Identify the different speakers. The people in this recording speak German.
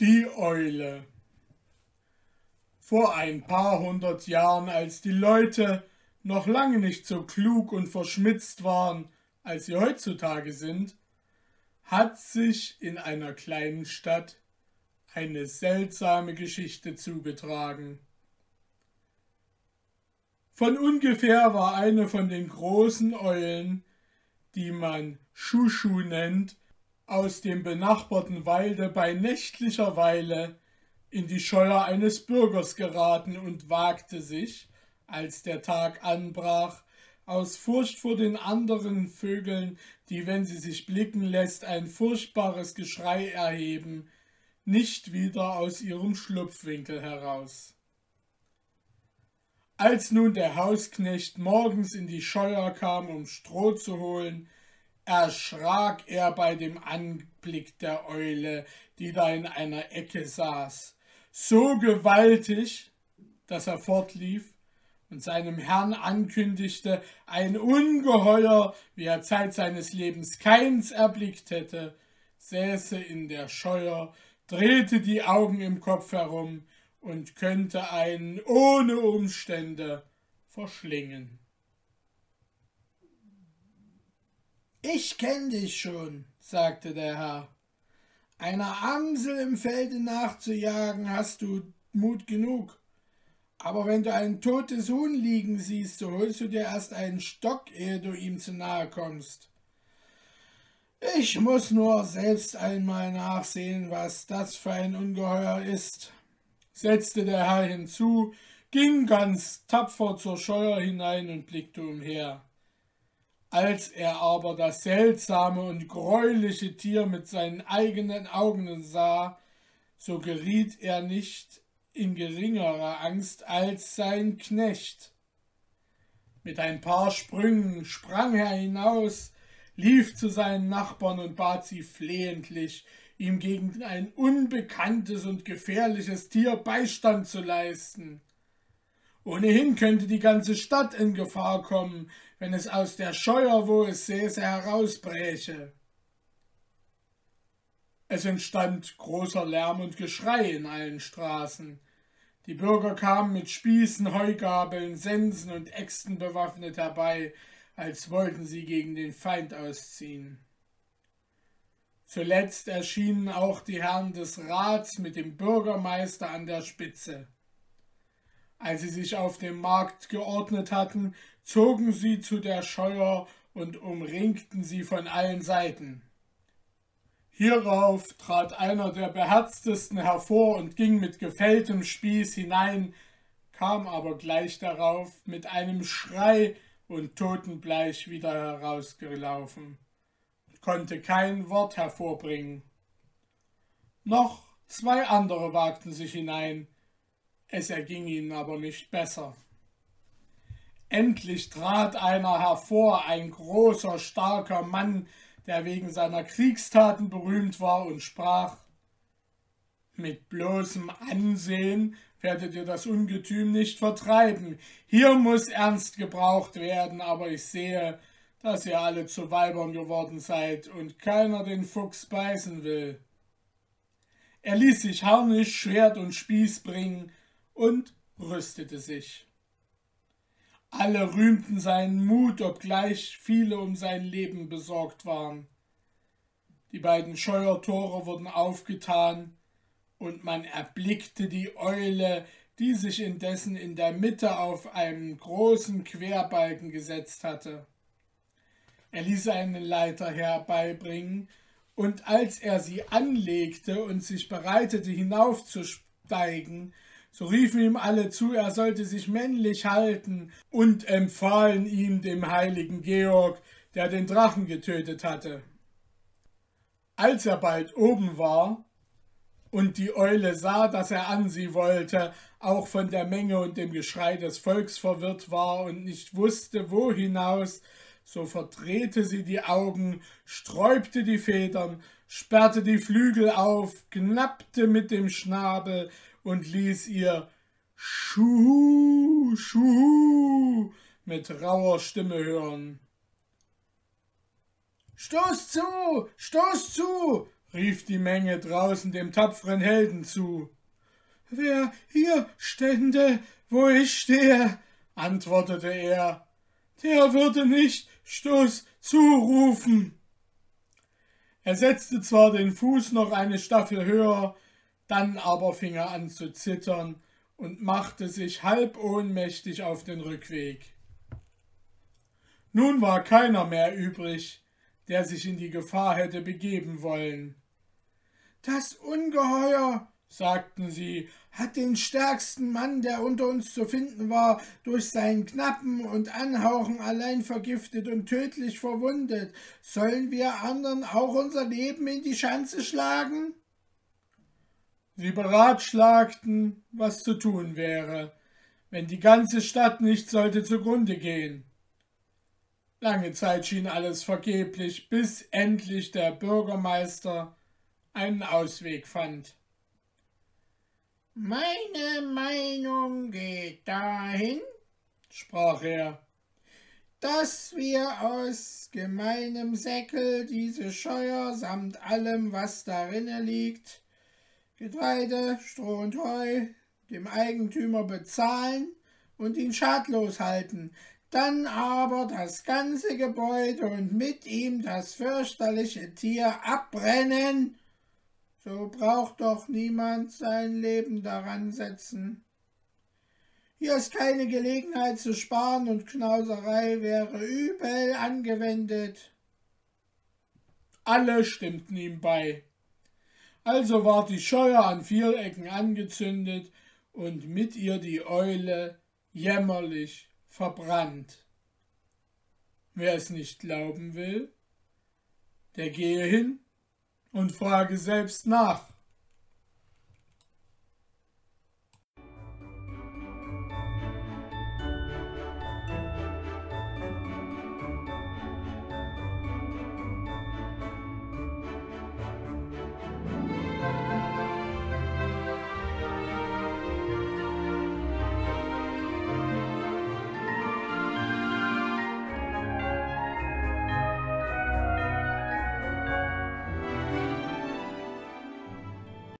Speaker 1: Die Eule. Vor ein paar hundert Jahren, als die Leute noch lange nicht so klug und verschmitzt waren, als sie heutzutage sind, hat sich in einer kleinen Stadt eine seltsame Geschichte zugetragen. Von ungefähr war eine von den großen Eulen, die man Schuschu nennt, aus dem benachbarten Walde bei nächtlicher Weile in die Scheuer eines Bürgers geraten und wagte sich, als der Tag anbrach, aus Furcht vor den anderen Vögeln, die, wenn sie sich blicken lässt, ein furchtbares Geschrei erheben, nicht wieder aus ihrem Schlupfwinkel heraus. Als nun der Hausknecht morgens in die Scheuer kam, um Stroh zu holen, erschrak er bei dem Anblick der Eule, die da in einer Ecke saß, so gewaltig, dass er fortlief und seinem Herrn ankündigte, ein Ungeheuer, wie er Zeit seines Lebens keins erblickt hätte, säße in der Scheuer, drehte die Augen im Kopf herum und könnte einen ohne Umstände verschlingen.
Speaker 2: Ich kenn dich schon, sagte der Herr. Einer Amsel im Felde nachzujagen hast du Mut genug. Aber wenn du ein totes Huhn liegen siehst, so holst du dir erst einen Stock, ehe du ihm zu nahe kommst. Ich muss nur selbst einmal nachsehen, was das für ein Ungeheuer ist, setzte der Herr hinzu, ging ganz tapfer zur Scheuer hinein und blickte umher. Als er aber das seltsame und greuliche Tier mit seinen eigenen Augen sah, so geriet er nicht in geringerer Angst als sein Knecht. Mit ein paar Sprüngen sprang er hinaus, lief zu seinen Nachbarn und bat sie flehentlich, ihm gegen ein unbekanntes und gefährliches Tier Beistand zu leisten. Ohnehin könnte die ganze Stadt in Gefahr kommen, wenn es aus der Scheuer, wo es säße, herausbräche. Es entstand großer Lärm und Geschrei in allen Straßen. Die Bürger kamen mit Spießen, Heugabeln, Sensen und Äxten bewaffnet herbei, als wollten sie gegen den Feind ausziehen. Zuletzt erschienen auch die Herren des Rats mit dem Bürgermeister an der Spitze. Als sie sich auf dem Markt geordnet hatten, zogen sie zu der Scheuer und umringten sie von allen Seiten. Hierauf trat einer der beherztesten hervor und ging mit gefälltem Spieß hinein, kam aber gleich darauf mit einem Schrei und totenbleich wieder herausgelaufen und konnte kein Wort hervorbringen. Noch zwei andere wagten sich hinein, es erging ihnen aber nicht besser. Endlich trat einer hervor, ein großer, starker Mann, der wegen seiner Kriegstaten berühmt war und sprach Mit bloßem Ansehen werdet ihr das Ungetüm nicht vertreiben. Hier muss ernst gebraucht werden, aber ich sehe, dass ihr alle zu Weibern geworden seid und keiner den Fuchs beißen will. Er ließ sich Harnisch, Schwert und Spieß bringen, und rüstete sich. Alle rühmten seinen Mut, obgleich viele um sein Leben besorgt waren. Die beiden Scheuertore wurden aufgetan, und man erblickte die Eule, die sich indessen in der Mitte auf einen großen Querbalken gesetzt hatte. Er ließ eine Leiter herbeibringen, und als er sie anlegte und sich bereitete hinaufzusteigen, so riefen ihm alle zu, er sollte sich männlich halten und empfahlen ihm dem heiligen Georg, der den Drachen getötet hatte. Als er bald oben war und die Eule sah, dass er an sie wollte, auch von der Menge und dem Geschrei des Volks verwirrt war und nicht wusste, wo hinaus, so verdrehte sie die Augen, sträubte die Federn, sperrte die Flügel auf, knappte mit dem Schnabel, und ließ ihr Schuhu, Schuhu mit rauer Stimme hören. Stoß zu, stoß zu,
Speaker 1: rief die Menge draußen dem tapferen Helden zu. Wer hier stände, wo ich stehe, antwortete er, der würde nicht Stoß zurufen. Er setzte zwar den Fuß noch eine Staffel höher, dann aber fing er an zu zittern und machte sich halb ohnmächtig auf den Rückweg. Nun war keiner mehr übrig, der sich in die Gefahr hätte begeben wollen. Das Ungeheuer, sagten sie, hat den stärksten Mann, der unter uns zu finden war, durch sein Knappen und Anhauchen allein vergiftet und tödlich verwundet. Sollen wir anderen auch unser Leben in die Schanze schlagen? Sie beratschlagten, was zu tun wäre, wenn die ganze Stadt nicht sollte zugrunde gehen. Lange Zeit schien alles vergeblich, bis endlich der Bürgermeister einen Ausweg fand.
Speaker 2: Meine Meinung geht dahin, sprach er, dass wir aus gemeinem Säckel diese Scheuer samt allem, was darinne liegt, Getreide, Stroh und Heu, dem Eigentümer bezahlen und ihn schadlos halten, dann aber das ganze Gebäude und mit ihm das fürchterliche Tier abbrennen so braucht doch niemand sein Leben daran setzen. Hier ist keine Gelegenheit zu sparen und Knauserei wäre übel angewendet.
Speaker 1: Alle stimmten ihm bei. Also ward die Scheuer an vier Ecken angezündet und mit ihr die Eule jämmerlich verbrannt. Wer es nicht glauben will, der gehe hin und frage selbst nach.